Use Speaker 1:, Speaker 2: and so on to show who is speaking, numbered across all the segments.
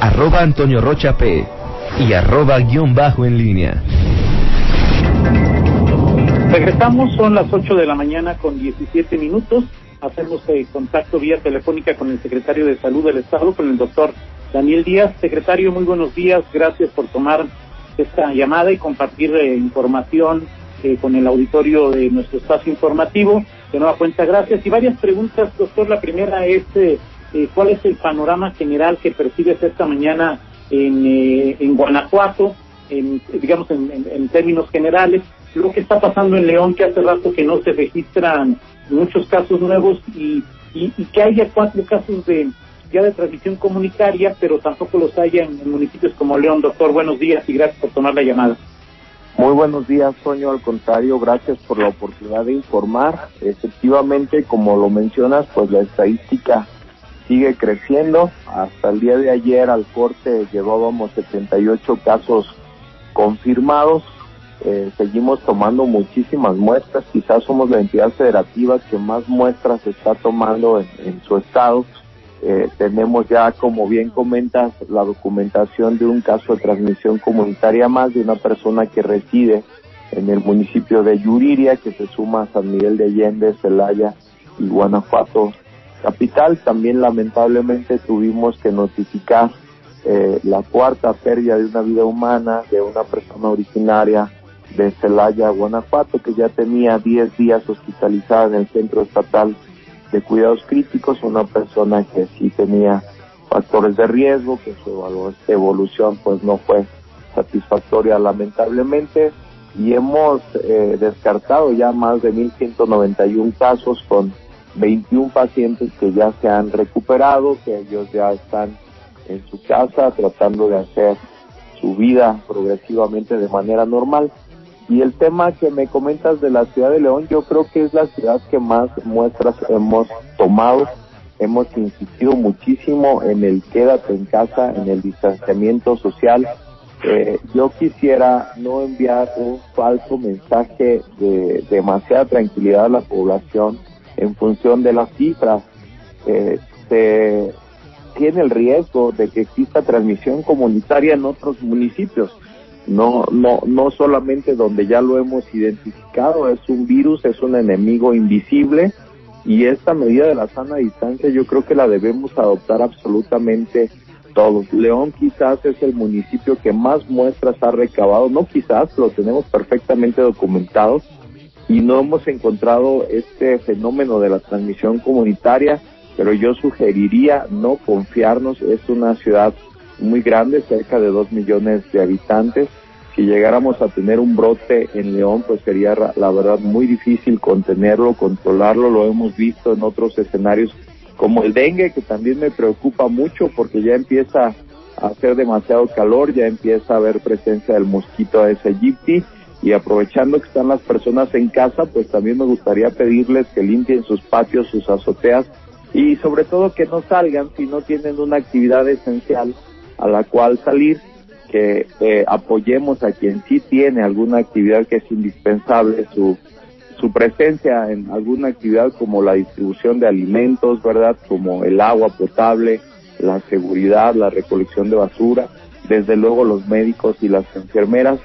Speaker 1: arroba Antonio Rocha P y arroba guion bajo en línea.
Speaker 2: Regresamos, son las 8 de la mañana con 17 minutos. Hacemos eh, contacto vía telefónica con el secretario de Salud del Estado, con el doctor Daniel Díaz. Secretario, muy buenos días. Gracias por tomar esta llamada y compartir eh, información eh, con el auditorio de nuestro espacio informativo. De nueva cuenta, gracias. Y varias preguntas, doctor. La primera es, ¿cuál es el panorama general que percibes esta mañana en, en Guanajuato, en, digamos en términos generales? lo que está pasando en León, que hace rato que no se registran muchos casos nuevos y, y, que haya cuatro casos de ya de transmisión comunitaria, pero tampoco los haya en, municipios como León. Doctor, buenos días y gracias por tomar la llamada.
Speaker 3: Muy buenos días, Soño. Al contrario, gracias por la oportunidad de informar. Efectivamente, como lo mencionas, pues la estadística sigue creciendo. Hasta el día de ayer al corte llevábamos 78 casos confirmados, eh, seguimos tomando muchísimas muestras, quizás somos la entidad federativa que más muestras está tomando en, su estado. Eh, tenemos ya, como bien comentas, la documentación de un caso de transmisión comunitaria más de una persona que reside en el municipio de Yuriria, que se suma a San Miguel de Allende, Celaya y Guanajuato capital. También lamentablemente tuvimos que notificar eh, la cuarta pérdida de una vida humana de una persona originaria de Celaya, Guanajuato, que ya tenía 10 días hospitalizada en el Centro Estatal de Cuidados Críticos, una persona que sí tenía factores de riesgo, que su evolución pues no fue satisfactoria lamentablemente y hemos eh, descartado ya más de 1.191 casos con 21 pacientes que ya se han recuperado, que ellos ya están en su casa tratando de hacer su vida progresivamente de manera normal. Y el tema que me comentas de la ciudad de León, yo creo que es la ciudad que más muestras hemos tomado. Hemos insistido muchísimo en el quédate en casa, en el distanciamiento social. Eh, yo quisiera no enviar un falso mensaje de demasiada tranquilidad a la población en función de las cifras. Eh, se tiene el riesgo de que exista transmisión comunitaria en otros municipios no, no, no solamente donde ya lo hemos identificado, es un virus, es un enemigo invisible y esta medida de la sana distancia yo creo que la debemos adoptar absolutamente todos. León quizás es el municipio que más muestras ha recabado, no quizás, lo tenemos perfectamente documentado y no hemos encontrado este fenómeno de la transmisión comunitaria, pero yo sugeriría no confiarnos, es una ciudad muy grande, cerca de dos millones de habitantes. Si llegáramos a tener un brote en León, pues sería la verdad muy difícil contenerlo, controlarlo. Lo hemos visto en otros escenarios como el dengue, que también me preocupa mucho porque ya empieza a hacer demasiado calor, ya empieza a haber presencia del mosquito aegypti y aprovechando que están las personas en casa, pues también me gustaría pedirles que limpien sus patios, sus azoteas y sobre todo que no salgan si no tienen una actividad esencial a la cual salir, que eh, apoyemos a quien sí tiene alguna actividad que es indispensable, su, su presencia en alguna actividad como la distribución de alimentos, ¿verdad? Como el agua potable, la seguridad, la recolección de basura, desde luego los médicos y las enfermeras,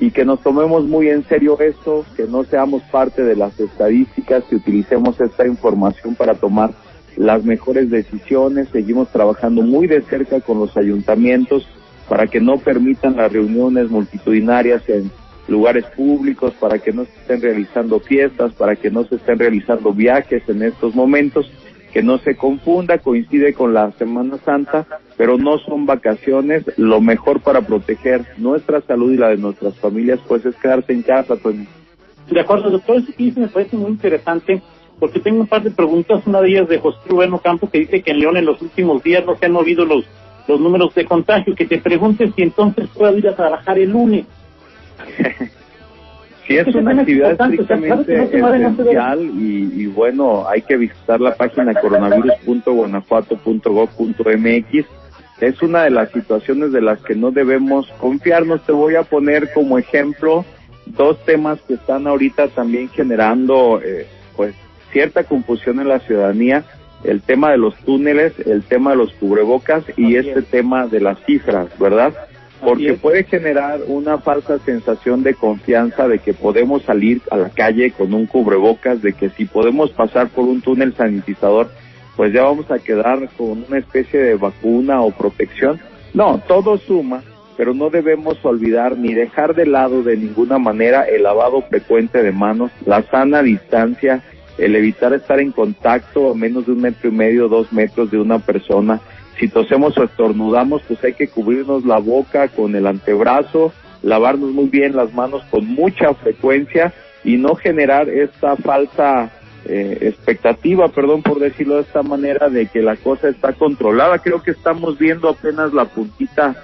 Speaker 3: y que nos tomemos muy en serio esto, que no seamos parte de las estadísticas, que utilicemos esta información para tomar las mejores decisiones, seguimos trabajando muy de cerca con los ayuntamientos para que no permitan las reuniones multitudinarias en lugares públicos, para que no se estén realizando fiestas, para que no se estén realizando viajes en estos momentos, que no se confunda, coincide con la Semana Santa, pero no son vacaciones, lo mejor para proteger nuestra salud y la de nuestras familias, pues es quedarse en casa, Tony.
Speaker 2: De acuerdo, doctor, eso que me parece muy interesante porque tengo un par de preguntas, una de ellas de José Rubén Campo que dice que en León en los últimos días no se han movido los, los números de contagio, que te preguntes si entonces puedo ir a trabajar el lunes.
Speaker 3: Sí, es una actividad estrictamente esencial y, y, bueno, hay que visitar la página coronavirus.guanajuato.gov.mx. Es una de las situaciones de las que no debemos confiarnos. Te voy a poner como ejemplo dos temas que están ahorita también generando eh, pues cierta confusión en la ciudadanía el tema de los túneles, el tema de los cubrebocas y este tema de las cifras, ¿verdad? Porque puede generar una falsa sensación de confianza de que podemos salir a la calle con un cubrebocas, de que si podemos pasar por un túnel sanitizador, pues ya vamos a quedar con una especie de vacuna o protección. No, todo suma, pero no debemos olvidar ni dejar de lado de ninguna manera el lavado frecuente de manos, la sana distancia, el evitar estar en contacto a menos de un metro y medio, dos metros de una persona. Si tosemos o estornudamos, pues hay que cubrirnos la boca con el antebrazo, lavarnos muy bien las manos con mucha frecuencia y no generar esta falsa eh, expectativa, perdón por decirlo de esta manera, de que la cosa está controlada. Creo que estamos viendo apenas la puntita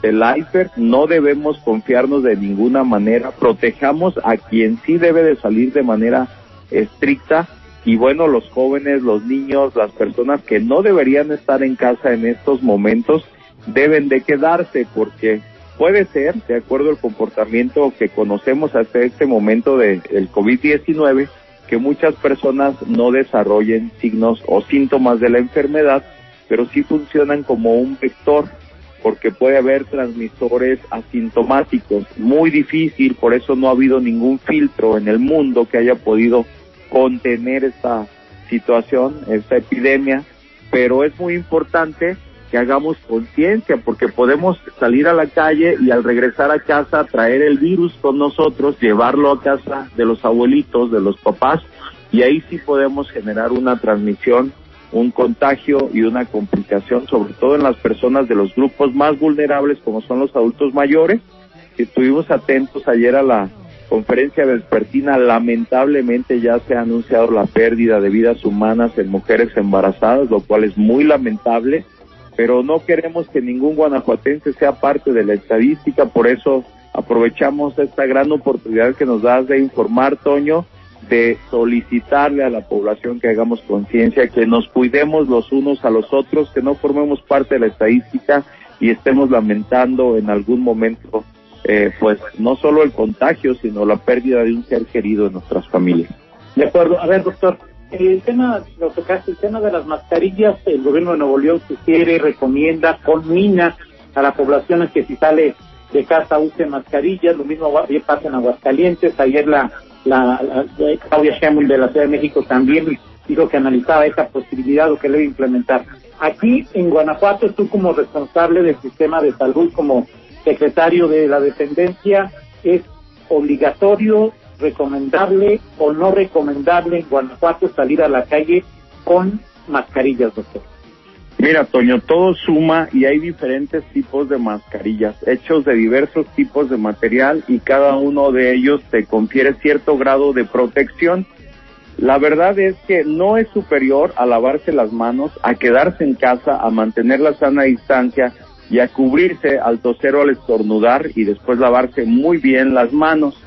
Speaker 3: del iceberg, no debemos confiarnos de ninguna manera, protejamos a quien sí debe de salir de manera estricta y bueno, los jóvenes, los niños, las personas que no deberían estar en casa en estos momentos deben de quedarse porque puede ser, de acuerdo al comportamiento que conocemos hasta este momento del COVID-19, que muchas personas no desarrollen signos o síntomas de la enfermedad, pero sí funcionan como un vector porque puede haber transmisores asintomáticos. Muy difícil, por eso no ha habido ningún filtro en el mundo que haya podido contener esta situación, esta epidemia, pero es muy importante que hagamos conciencia porque podemos salir a la calle y al regresar a casa traer el virus con nosotros, llevarlo a casa de los abuelitos, de los papás y ahí sí podemos generar una transmisión, un contagio y una complicación, sobre todo en las personas de los grupos más vulnerables como son los adultos mayores. Estuvimos atentos ayer a la conferencia vespertina, lamentablemente ya se ha anunciado la pérdida de vidas humanas en mujeres embarazadas, lo cual es muy lamentable, pero no queremos que ningún guanajuatense sea parte de la estadística, por eso aprovechamos esta gran oportunidad que nos das de informar, Toño, de solicitarle a la población que hagamos conciencia, que nos cuidemos los unos a los otros, que no formemos parte de la estadística y estemos lamentando en algún momento eh, pues no solo el contagio, sino la pérdida de un ser querido en nuestras familias.
Speaker 2: De acuerdo. A ver, doctor, el tema, lo tocaste, el tema de las mascarillas, el gobierno de Nuevo León sugiere, recomienda, conmina a la población que si sale de casa use mascarillas, lo mismo pasa en Aguascalientes, ayer la, la, Claudia Sheinbaum de la Ciudad de México también dijo que analizaba esa posibilidad o que debe implementar. Aquí en Guanajuato, tú como responsable del sistema de salud, como secretario de la dependencia, es obligatorio, recomendable o no recomendable en Guanajuato salir a la calle con mascarillas, doctor.
Speaker 3: Mira, Toño, todo suma y hay diferentes tipos de mascarillas, hechos de diversos tipos de material y cada uno de ellos te confiere cierto grado de protección. La verdad es que no es superior a lavarse las manos, a quedarse en casa, a mantener la sana distancia y a cubrirse al toser o al estornudar y después lavarse muy bien las manos.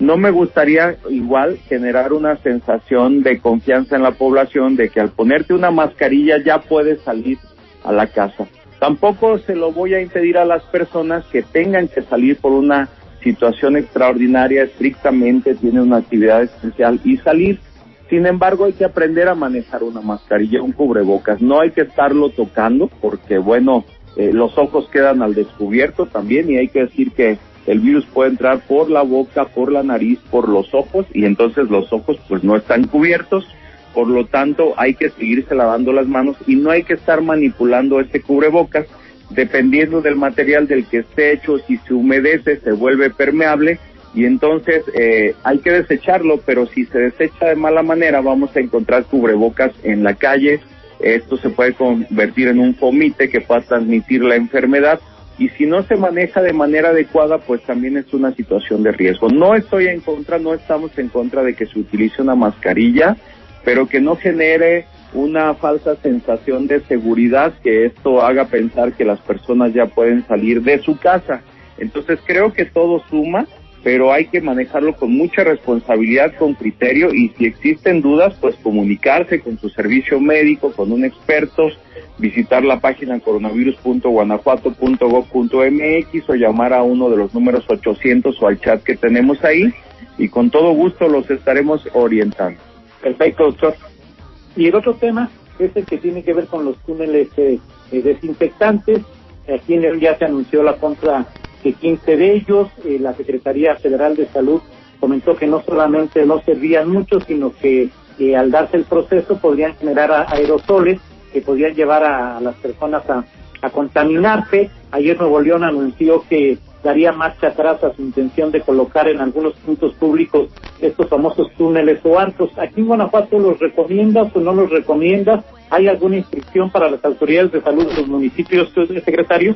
Speaker 3: No me gustaría igual generar una sensación de confianza en la población de que al ponerte una mascarilla ya puedes salir a la casa. Tampoco se lo voy a impedir a las personas que tengan que salir por una situación extraordinaria, estrictamente tienen una actividad especial y salir. Sin embargo, hay que aprender a manejar una mascarilla, un cubrebocas. No hay que estarlo tocando porque, bueno, eh, los ojos quedan al descubierto también y hay que decir que el virus puede entrar por la boca, por la nariz, por los ojos y entonces los ojos pues no están cubiertos. Por lo tanto, hay que seguirse lavando las manos y no hay que estar manipulando este cubrebocas dependiendo del material del que esté hecho, si se humedece se vuelve permeable y entonces eh, hay que desecharlo, pero si se desecha de mala manera vamos a encontrar cubrebocas en la calle, esto se puede convertir en un fomite que pueda transmitir la enfermedad y si no se maneja de manera adecuada, pues también es una situación de riesgo. No estoy en contra, no estamos en contra de que se utilice una mascarilla, pero que no genere una falsa sensación de seguridad, que esto haga pensar que las personas ya pueden salir de su casa. Entonces creo que todo suma pero hay que manejarlo con mucha responsabilidad, con criterio y si existen dudas, pues comunicarse con su servicio médico, con un experto, visitar la página coronavirus.guanajuato.gov.mx o llamar a uno de los números 800 o al chat que tenemos ahí y con todo gusto los estaremos orientando.
Speaker 2: Perfecto, doctor. Y el otro tema, es el que tiene que ver con los túneles eh, eh, desinfectantes. Aquí ya se anunció la compra de 15 de ellos. Eh, la Secretaría Federal de Salud comentó que no solamente no servían mucho, sino que al darse el proceso podrían generar aerosoles que podrían llevar a, las personas a, contaminarse. Ayer Nuevo León anunció que daría marcha atrás a su intención de colocar en algunos puntos públicos estos famosos túneles o arcos. ¿Aquí en Guanajuato los recomiendas o no los recomiendas? ¿Hay alguna instrucción para las autoridades de salud de los municipios, secretario?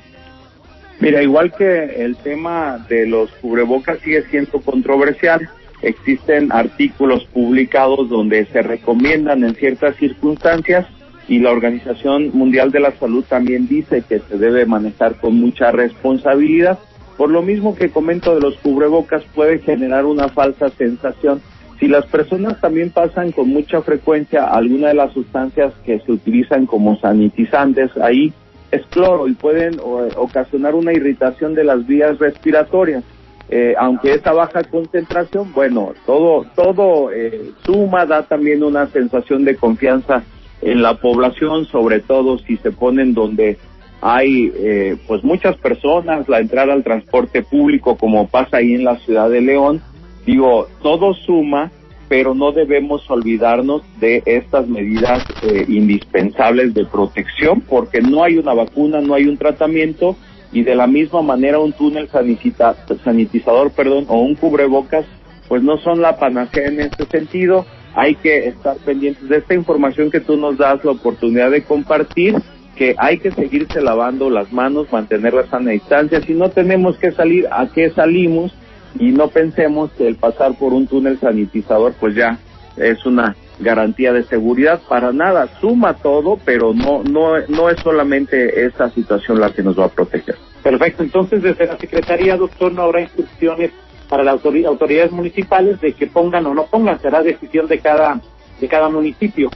Speaker 3: Mira, igual que el tema de los cubrebocas sigue siendo controversial, existen artículos publicados donde se recomiendan en ciertas circunstancias y la Organización Mundial de la Salud también dice que se debe manejar con mucha responsabilidad por lo mismo que comento de los cubrebocas puede generar una falsa sensación. Si las personas también pasan con mucha frecuencia alguna de las sustancias que se utilizan como sanitizantes, ahí es cloro y pueden ocasionar una irritación de las vías respiratorias. Eh, aunque esa baja concentración, bueno, todo, todo eh, suma, da también una sensación de confianza en la población, sobre todo si se ponen donde hay eh, pues muchas personas, la entrada al transporte público como pasa ahí en la ciudad de León, digo, todo suma, pero no debemos olvidarnos de estas medidas eh, indispensables de protección porque no hay una vacuna, no hay un tratamiento y de la misma manera un túnel sanitizador, perdón, o un cubrebocas, pues no son la panacea en este sentido. Hay que estar pendientes de esta información que tú nos das la oportunidad de compartir que hay que seguirse lavando las manos, mantener la sana distancia. Si no tenemos que salir, ¿a qué salimos? Y no pensemos que el pasar por un túnel sanitizador, pues ya es una garantía de seguridad. Para nada, suma todo, pero no, no, no es solamente esta situación la que nos va a proteger.
Speaker 2: Perfecto. Entonces, desde la Secretaría, doctor, no habrá instrucciones para las autoridades municipales de que pongan o no pongan. Será decisión de cada, de cada municipio.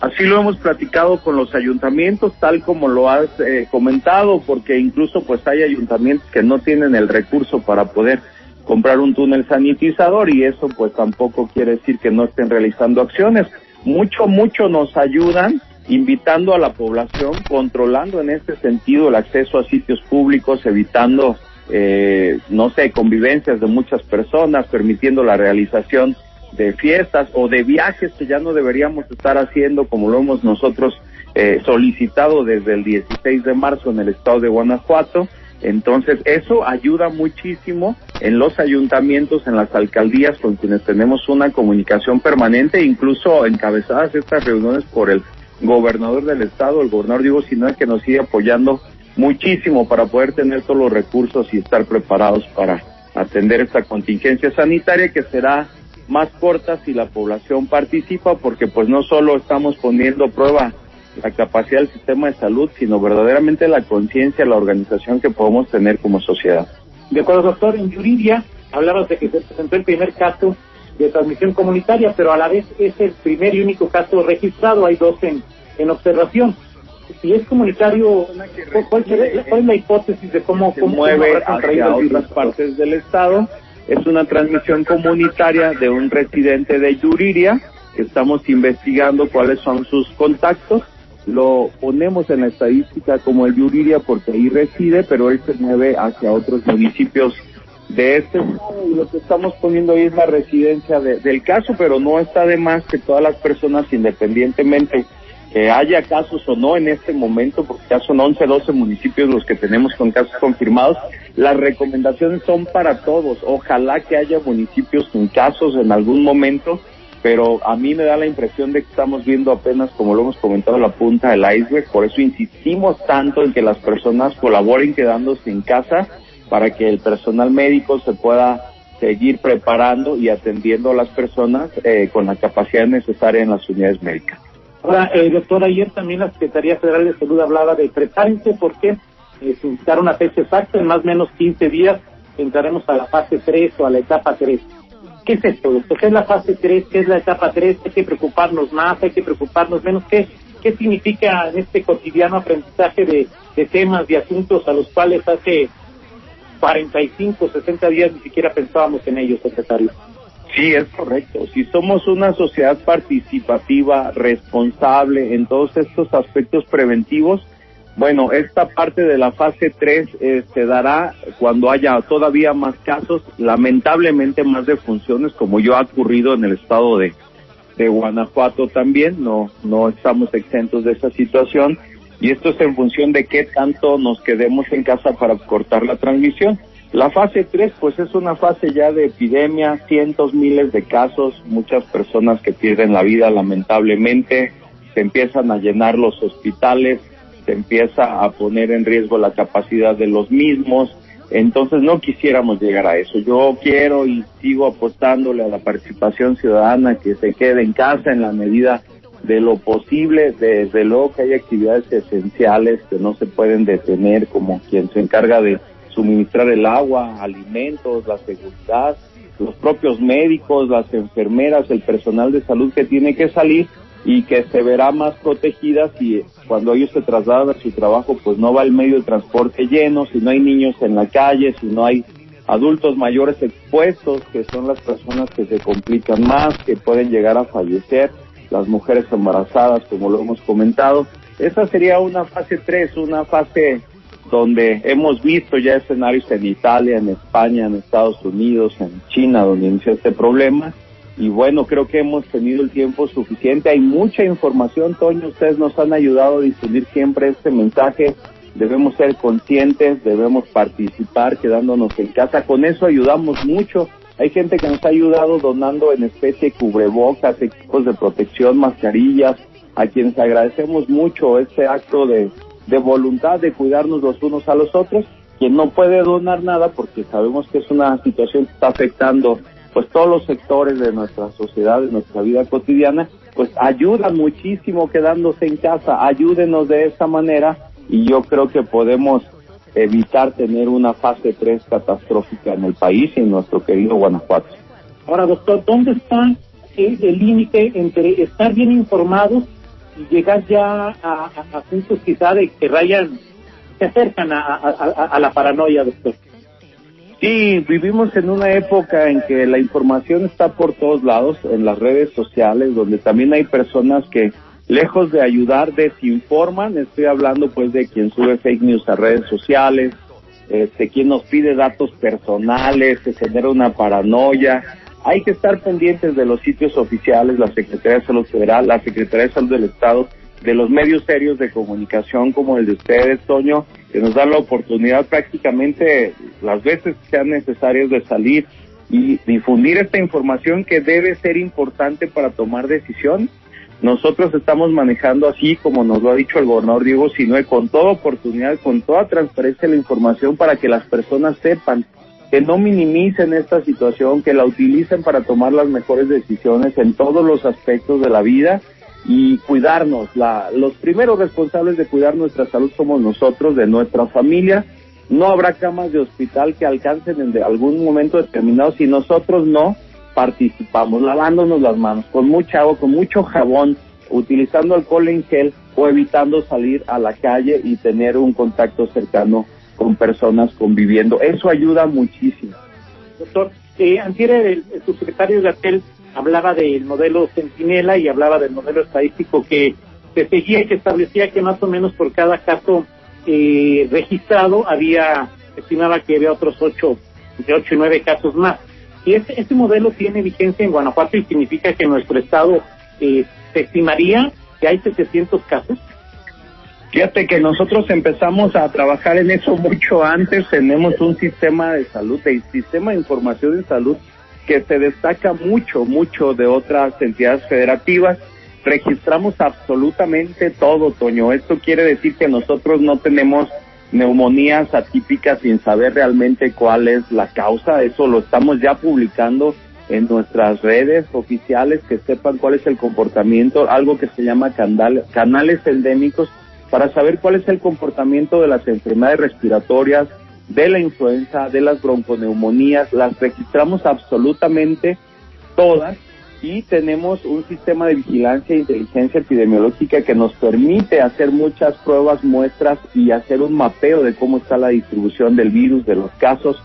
Speaker 3: Así lo hemos platicado con los ayuntamientos, tal como lo has eh, comentado, porque incluso pues hay ayuntamientos que no tienen el recurso para poder comprar un túnel sanitizador y eso pues tampoco quiere decir que no estén realizando acciones. Mucho, mucho nos ayudan invitando a la población, controlando en este sentido el acceso a sitios públicos, evitando, eh, no sé, convivencias de muchas personas, permitiendo la realización de fiestas o de viajes que ya no deberíamos estar haciendo como lo hemos nosotros eh, solicitado desde el 16 de marzo en el estado de Guanajuato. Entonces, eso ayuda muchísimo en los ayuntamientos, en las alcaldías con quienes tenemos una comunicación permanente, incluso encabezadas estas reuniones por el gobernador del estado, el gobernador Diego Sinue, que nos sigue apoyando muchísimo para poder tener todos los recursos y estar preparados para atender esta contingencia sanitaria que será más cortas si la población participa, porque pues no solo estamos poniendo prueba la capacidad del sistema de salud, sino verdaderamente la conciencia, la organización que podemos tener como sociedad.
Speaker 2: De acuerdo, doctor, en Yuridia hablabas de que se presentó el primer caso de transmisión comunitaria, pero a la vez es el primer y único caso registrado, hay dos en, en observación. Si es comunitario, ¿cuál, es la hipótesis de cómo,
Speaker 3: se mueve hacia otras partes del Estado? Es una transmisión comunitaria de un residente de Yuriria, que estamos investigando cuáles son sus contactos. Lo ponemos en la estadística como el Yuriria porque ahí reside, pero él se mueve hacia otros municipios de este y lo que estamos poniendo ahí es la residencia del caso, pero no está de más que todas las personas, independientemente que haya casos o no en este momento, porque ya son 11, 12 municipios los que tenemos con casos confirmados, las recomendaciones son para todos. Ojalá que haya municipios sin casos en algún momento, pero a mí me da la impresión de que estamos viendo apenas, como lo hemos comentado, la punta del iceberg. Por eso insistimos tanto en que las personas colaboren quedándose en casa para que el personal médico se pueda seguir preparando y atendiendo a las personas eh, con la capacidad necesaria en las unidades médicas.
Speaker 2: Ahora, eh, doctor, ayer también la Secretaría Federal de Salud hablaba de prepárense porque eh, dar una fecha exacta, en más o menos 15 días entraremos a la fase 3 o a la etapa 3. ¿Qué es esto? ¿Qué es la fase 3? ¿Qué es la etapa 3? ¿Hay que preocuparnos más? ¿Hay que preocuparnos menos? ¿Qué, qué significa en este cotidiano aprendizaje de temas, de asuntos a los cuales hace 45, 60 días ni siquiera pensábamos en ellos, secretario?
Speaker 3: Sí, es correcto. Si somos una sociedad participativa, responsable en todos estos aspectos preventivos, bueno, esta parte de la fase 3 eh, se dará cuando haya todavía más casos, lamentablemente más defunciones, como ya ha ocurrido en el estado de, de Guanajuato también. No, no estamos exentos de esa situación. Y esto es en función de qué tanto nos quedemos en casa para cortar la transmisión. La fase 3, pues es una fase ya de epidemia, cientos, miles de casos, muchas personas que pierden la vida lamentablemente, se empiezan a llenar los hospitales, se empieza a poner en riesgo la capacidad de los mismos, entonces no quisiéramos llegar a eso. Yo quiero y sigo apostándole a la participación ciudadana que se quede en casa en la medida de lo posible, desde luego que hay actividades esenciales que no se pueden detener, como quien se encarga de suministrar el agua, alimentos, la seguridad, los propios médicos, las enfermeras, el personal de salud que tiene que salir y que se verá más protegida si cuando ellos se trasladan a su trabajo pues no va el medio de transporte lleno, si no hay niños en la calle, si no hay adultos mayores expuestos, que son las personas que se complican más, que pueden llegar a fallecer, las mujeres embarazadas, como lo hemos comentado. Esa sería una fase 3, una fase donde hemos visto ya escenarios en Italia, en España, en Estados Unidos, en China, donde inició este problema. Y bueno, creo que hemos tenido el tiempo suficiente. Hay mucha información, Toño. Ustedes nos han ayudado a difundir siempre este mensaje. Debemos ser conscientes, debemos participar quedándonos en casa. Con eso ayudamos mucho. Hay gente que nos ha ayudado donando en especie cubrebocas, equipos de protección, mascarillas, a quienes agradecemos mucho este acto de, de voluntad de cuidarnos los unos a los otros, quien no puede donar nada porque sabemos que es una situación que está afectando pues todos los sectores de nuestra sociedad, de nuestra vida cotidiana, pues ayudan muchísimo quedándose en casa, ayúdenos de esa manera y yo creo que podemos evitar tener una fase 3 catastrófica en el país y en nuestro querido Guanajuato.
Speaker 2: Ahora, doctor, ¿dónde está el límite entre estar bien informados y llegar ya a, puntos quizá de que rayan, se acercan a, la paranoia, doctor.
Speaker 3: Sí, vivimos en una época en que la información está por todos lados, en las redes sociales, donde también hay personas que, lejos de ayudar, desinforman. Estoy hablando pues de quien sube fake news a redes sociales, este, quien nos pide datos personales, que genera una paranoia. Hay que estar pendientes de los sitios oficiales, la Secretaría de Salud Federal, la Secretaría de Salud del Estado, de los medios serios de comunicación como el de ustedes, Toño, que nos dan la oportunidad prácticamente las veces que sean necesarias de salir y difundir esta información que debe ser importante para tomar decisión. Nosotros estamos manejando así, como nos lo ha dicho el gobernador Diego Sinue, con toda oportunidad, con toda transparencia la información para que las personas sepan que no minimicen esta situación, que la utilicen para tomar las mejores decisiones en todos los aspectos de la vida y cuidarnos. La, los primeros responsables de cuidar nuestra salud somos nosotros, de nuestra familia. No habrá camas de hospital que alcancen en algún momento determinado si nosotros no participamos, lavándonos las manos con mucha agua, con mucho jabón, utilizando alcohol en gel o evitando salir a la calle y tener un contacto cercano con personas conviviendo. Eso ayuda muchísimo.
Speaker 2: Doctor, eh, el, subsecretario de Atel hablaba del modelo Centinela y hablaba del modelo estadístico que se seguía y que establecía que más o menos por cada caso eh, registrado había, estimaba que había otros ocho, de ocho y nueve casos más. Y ese, ese modelo tiene vigencia en Guanajuato y significa que nuestro estado eh, se estimaría que hay 700 casos.
Speaker 3: Fíjate que nosotros empezamos a trabajar en eso mucho antes. Tenemos un sistema de salud, el sistema de información de salud que se destaca mucho, mucho de otras entidades federativas. Registramos absolutamente todo, Toño. Esto quiere decir que nosotros no tenemos neumonías atípicas sin saber realmente cuál es la causa. Eso lo estamos ya publicando en nuestras redes oficiales, que sepan cuál es el comportamiento, algo que se llama canales endémicos para saber cuál es el comportamiento de las enfermedades respiratorias, de la influenza, de las bronconeumonías, las registramos absolutamente todas y tenemos un sistema de vigilancia e inteligencia epidemiológica que nos permite hacer muchas pruebas, muestras y hacer un mapeo de cómo está la distribución del virus, de los casos.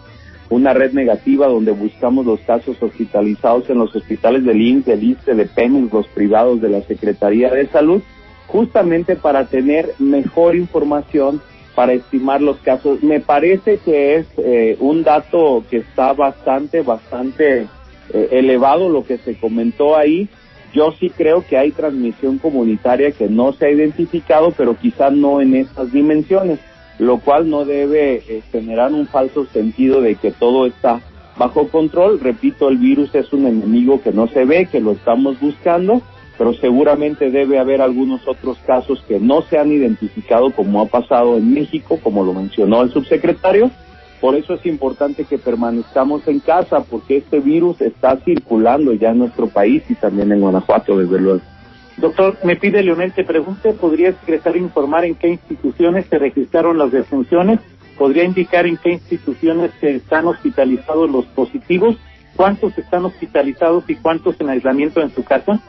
Speaker 3: una red negativa donde buscamos los casos hospitalizados en los hospitales del INS, del ISTE, de PEMEX, los privados de la Secretaría de Salud, justamente para tener mejor información para estimar los casos. Me parece que es eh, un dato que está bastante, bastante eh, elevado lo que se comentó ahí. Yo sí creo que hay transmisión comunitaria que no se ha identificado, pero quizá no en estas dimensiones, lo cual no debe eh, generar un falso sentido de que todo está bajo control. Repito, el virus es un enemigo que no se ve, que lo estamos buscando pero seguramente debe haber algunos otros casos que no se han identificado como ha pasado en México, como lo mencionó el subsecretario. Por eso es importante que permanezcamos en casa, porque este virus está circulando ya en nuestro país y también en Guanajuato, desde luego.
Speaker 2: Doctor, me pide Leonel, te pregunte, ¿podría el secretario informar en qué instituciones se registraron las defunciones? ¿Podría indicar en qué instituciones se están hospitalizados los positivos? ¿Cuántos están hospitalizados y cuántos en aislamiento en su casa?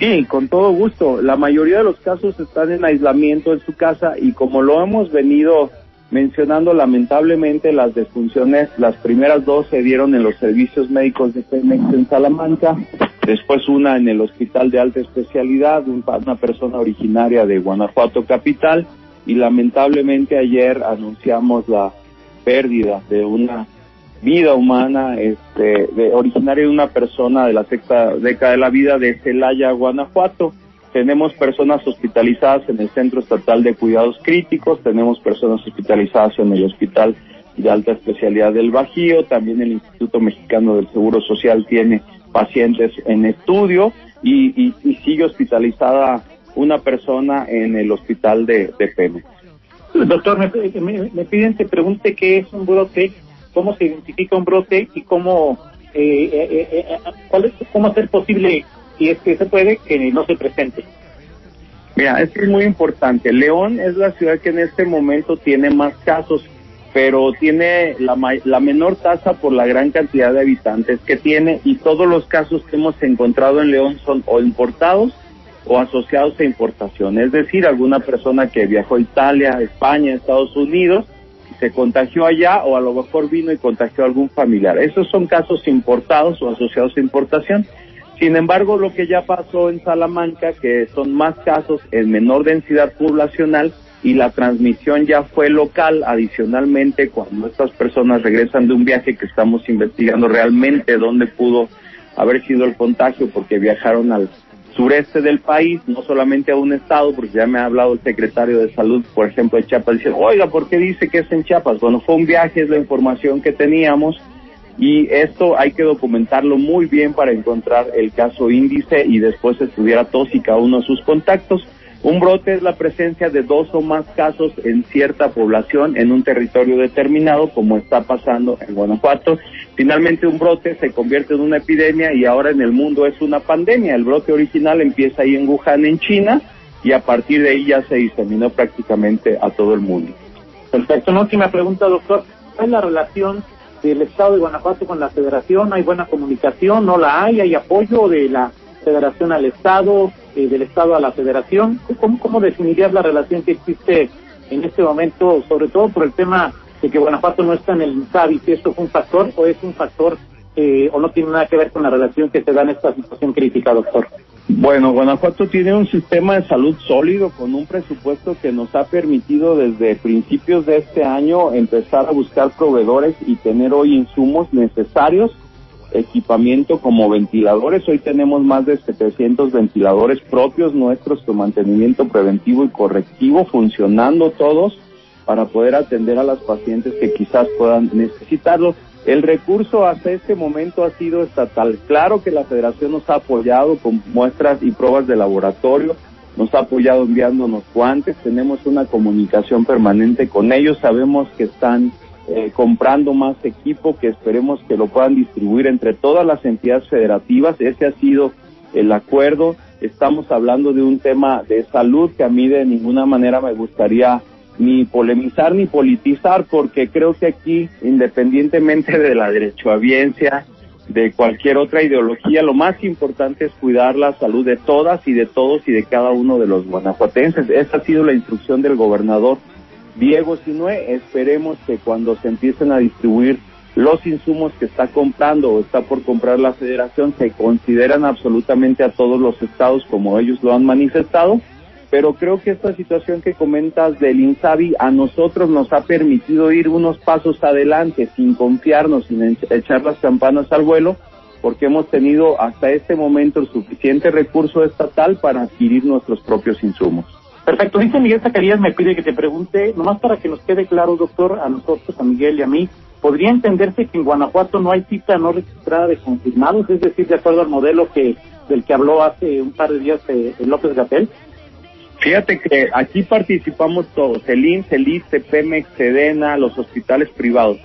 Speaker 3: Sí, con todo gusto. La mayoría de los casos están en aislamiento en su casa y como lo hemos venido mencionando, lamentablemente las defunciones, las primeras dos se dieron en los servicios médicos de Pemex en Salamanca, después una en el Hospital de Alta Especialidad, una persona originaria de Guanajuato Capital y lamentablemente ayer anunciamos la pérdida de una vida humana, este, de, originaria de una persona de la sexta década de la vida de Celaya, Guanajuato. Tenemos personas hospitalizadas en el Centro Estatal de Cuidados Críticos, tenemos personas hospitalizadas en el Hospital de Alta Especialidad del Bajío, también el Instituto Mexicano del Seguro Social tiene pacientes en estudio y, sigue hospitalizada una persona en el Hospital de, de Pemex.
Speaker 2: Doctor, me, piden que pregunte qué es un brote cómo se identifica un brote y cómo, eh, eh, eh, cuál es, cómo hacer posible, si es que se puede, que no se presente.
Speaker 3: Mira, es muy importante. León es la ciudad que en este momento tiene más casos, pero tiene la, la menor tasa por la gran cantidad de habitantes que tiene y todos los casos que hemos encontrado en León son o importados o asociados a importación, es decir, alguna persona que viajó a Italia, España, Estados Unidos se contagió allá o a lo mejor vino y contagió a algún familiar. Esos son casos importados o asociados a importación. Sin embargo, lo que ya pasó en Salamanca, que son más casos en menor densidad poblacional y la transmisión ya fue local, adicionalmente, cuando estas personas regresan de un viaje que estamos investigando realmente dónde pudo haber sido el contagio porque viajaron al sureste del país, no solamente a un estado, porque ya me ha hablado el secretario de salud, por ejemplo, de Chiapas, dice, oiga, ¿por qué dice que es en Chiapas? Bueno, fue un viaje, es la información que teníamos y esto hay que documentarlo muy bien para encontrar el caso índice y después estudiar a todos y cada uno de sus contactos. Un brote es la presencia de dos o más casos en cierta población en un territorio determinado, como está pasando en Guanajuato. Finalmente un brote se convierte en una epidemia y ahora en el mundo es una pandemia. El brote original empieza ahí en Wuhan, en China, y a partir de ahí ya se diseminó prácticamente a todo el mundo.
Speaker 2: Perfecto. Una última pregunta, doctor. ¿Cuál es la relación del Estado de Guanajuato con la Federación? ¿Hay buena comunicación? ¿No la hay? ¿Hay apoyo de la Federación al Estado? Eh, del Estado a la Federación. ¿Cómo, ¿Cómo definirías la relación que existe en este momento, sobre todo por el tema de que Guanajuato no está en el INSABI, si esto fue un factor o es un factor eh, o no tiene nada que ver con la relación que se da en esta situación crítica, doctor?
Speaker 3: Bueno, Guanajuato tiene un sistema de salud sólido con un presupuesto que nos ha permitido desde principios de este año empezar a buscar proveedores y tener hoy insumos necesarios equipamiento como ventiladores. Hoy tenemos más de 700 ventiladores propios nuestros con mantenimiento preventivo y correctivo, funcionando todos para poder atender a las pacientes que quizás puedan necesitarlo. El recurso hasta este momento ha sido estatal. Claro que la federación nos ha apoyado con muestras y pruebas de laboratorio, nos ha apoyado enviándonos guantes, tenemos una comunicación permanente con ellos, sabemos que están eh, comprando más equipo que esperemos que lo puedan distribuir entre todas las entidades federativas. Ese ha sido el acuerdo. Estamos hablando de un tema de salud que a mí de ninguna manera me gustaría ni polemizar ni politizar porque creo que aquí, independientemente de la derechohabiencia, de cualquier otra ideología, lo más importante es cuidar la salud de todas y de todos y de cada uno de los guanajuatenses. Esa ha sido la instrucción del gobernador Diego Sinue, esperemos que cuando se empiecen a distribuir los insumos que está comprando o está por comprar la federación se consideran absolutamente a todos los estados como ellos lo han manifestado, pero creo que esta situación que comentas del INSABI a nosotros nos ha permitido ir unos pasos adelante sin confiarnos, sin echar las campanas al vuelo, porque hemos tenido hasta este momento el suficiente recurso estatal para adquirir nuestros propios insumos.
Speaker 2: Perfecto. Dice Miguel Zacarías, me pide que te pregunte, nomás para que nos quede claro, doctor, a nosotros, a Miguel y a mí, ¿podría entenderse que en Guanajuato no hay cita no registrada de confirmados? Es decir, de acuerdo al modelo que del que habló hace un par de días eh, López Gatel.
Speaker 3: Fíjate que aquí participamos todos, el INSS, el ISTE, Pemex, Sedena, los hospitales privados.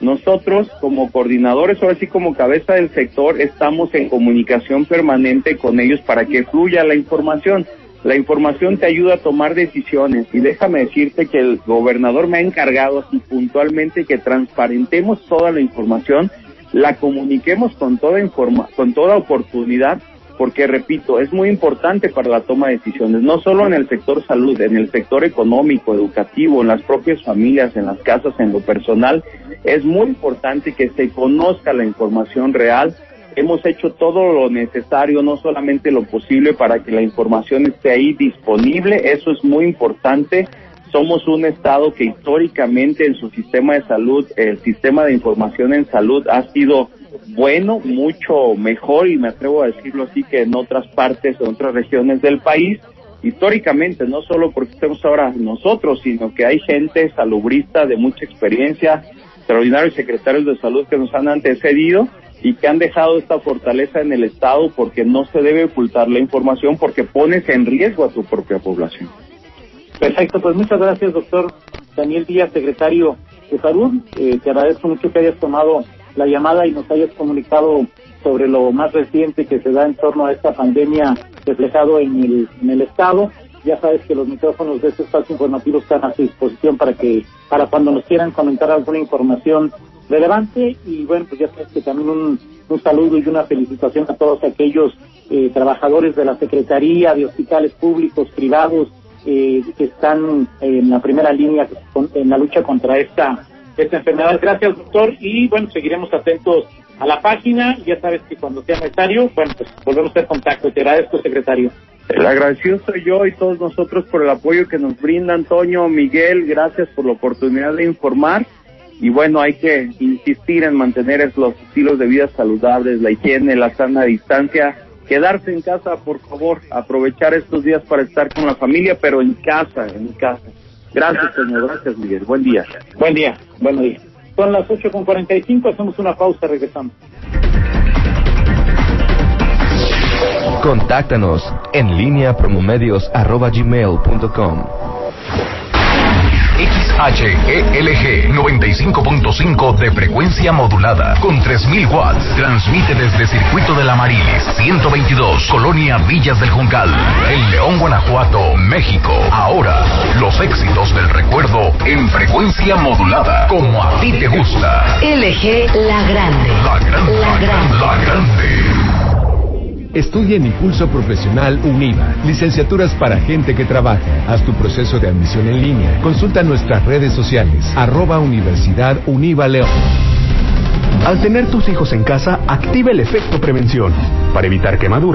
Speaker 3: Nosotros, como coordinadores o así como cabeza del sector, estamos en comunicación permanente con ellos para que fluya la información. La información te ayuda a tomar decisiones y déjame decirte que el gobernador me ha encargado así puntualmente que transparentemos toda la información, la comuniquemos con toda informa con toda oportunidad porque repito, es muy importante para la toma de decisiones, no solo en el sector salud, en el sector económico, educativo, en las propias familias, en las casas, en lo personal, es muy importante que se conozca la información real. Hemos hecho todo lo necesario, no solamente lo posible para que la información esté ahí disponible, eso es muy importante. Somos un estado que históricamente en su sistema de salud, el sistema de información en salud ha sido bueno, mucho mejor y me atrevo a decirlo así que en otras partes en otras regiones del país, históricamente, no solo porque estemos ahora nosotros, sino que hay gente salubrista de mucha experiencia, extraordinarios secretarios de salud que nos han antecedido y que han dejado esta fortaleza en el Estado porque no se debe ocultar la información porque pones en riesgo a tu propia población.
Speaker 2: Perfecto, pues muchas gracias, doctor Daniel Díaz, secretario de Salud. Eh, te agradezco mucho que hayas tomado la llamada y nos hayas comunicado sobre lo más reciente que se da en torno a esta pandemia reflejado en el, en el Estado. Ya sabes que los micrófonos de este espacio informativo están a su disposición para que para cuando nos quieran comentar alguna información relevante y bueno, pues ya sabes que también un, un saludo y una felicitación a todos aquellos eh, trabajadores de la Secretaría, de hospitales públicos, privados, eh, que están en la primera línea en la lucha contra esta esta enfermedad. Gracias, doctor. Y bueno, seguiremos atentos a la página. Ya sabes que cuando sea necesario, bueno, pues volvemos a hacer contacto. Te agradezco, secretario.
Speaker 3: El agradecido soy yo y todos nosotros por el apoyo que nos brinda Antonio, Miguel. Gracias por la oportunidad de informar. Y bueno, hay que insistir en mantener los estilos de vida saludables, la higiene, la sana distancia. Quedarse en casa, por favor. Aprovechar estos días para estar con la familia, pero en casa, en casa. Gracias, señor. Gracias, Miguel. Buen día.
Speaker 2: Buen día. Buen día. Son las 8.45, hacemos una pausa, regresamos.
Speaker 1: Contáctanos en línea promomedios.com.
Speaker 4: XHELG 95.5 de frecuencia modulada con 3000 watts. Transmite desde Circuito de la Marilis 122, Colonia Villas del Juncal, en León, Guanajuato, México. Ahora, los éxitos del recuerdo en frecuencia modulada, como a ti te gusta.
Speaker 5: LG La Grande.
Speaker 4: La grande. La grande. La grande.
Speaker 6: Estudia en Impulso Profesional UNIVA. Licenciaturas para gente que trabaja. Haz tu proceso de admisión en línea. Consulta nuestras redes sociales. Arroba Universidad Univa León.
Speaker 7: Al tener tus hijos en casa, activa el efecto prevención para evitar quemaduras.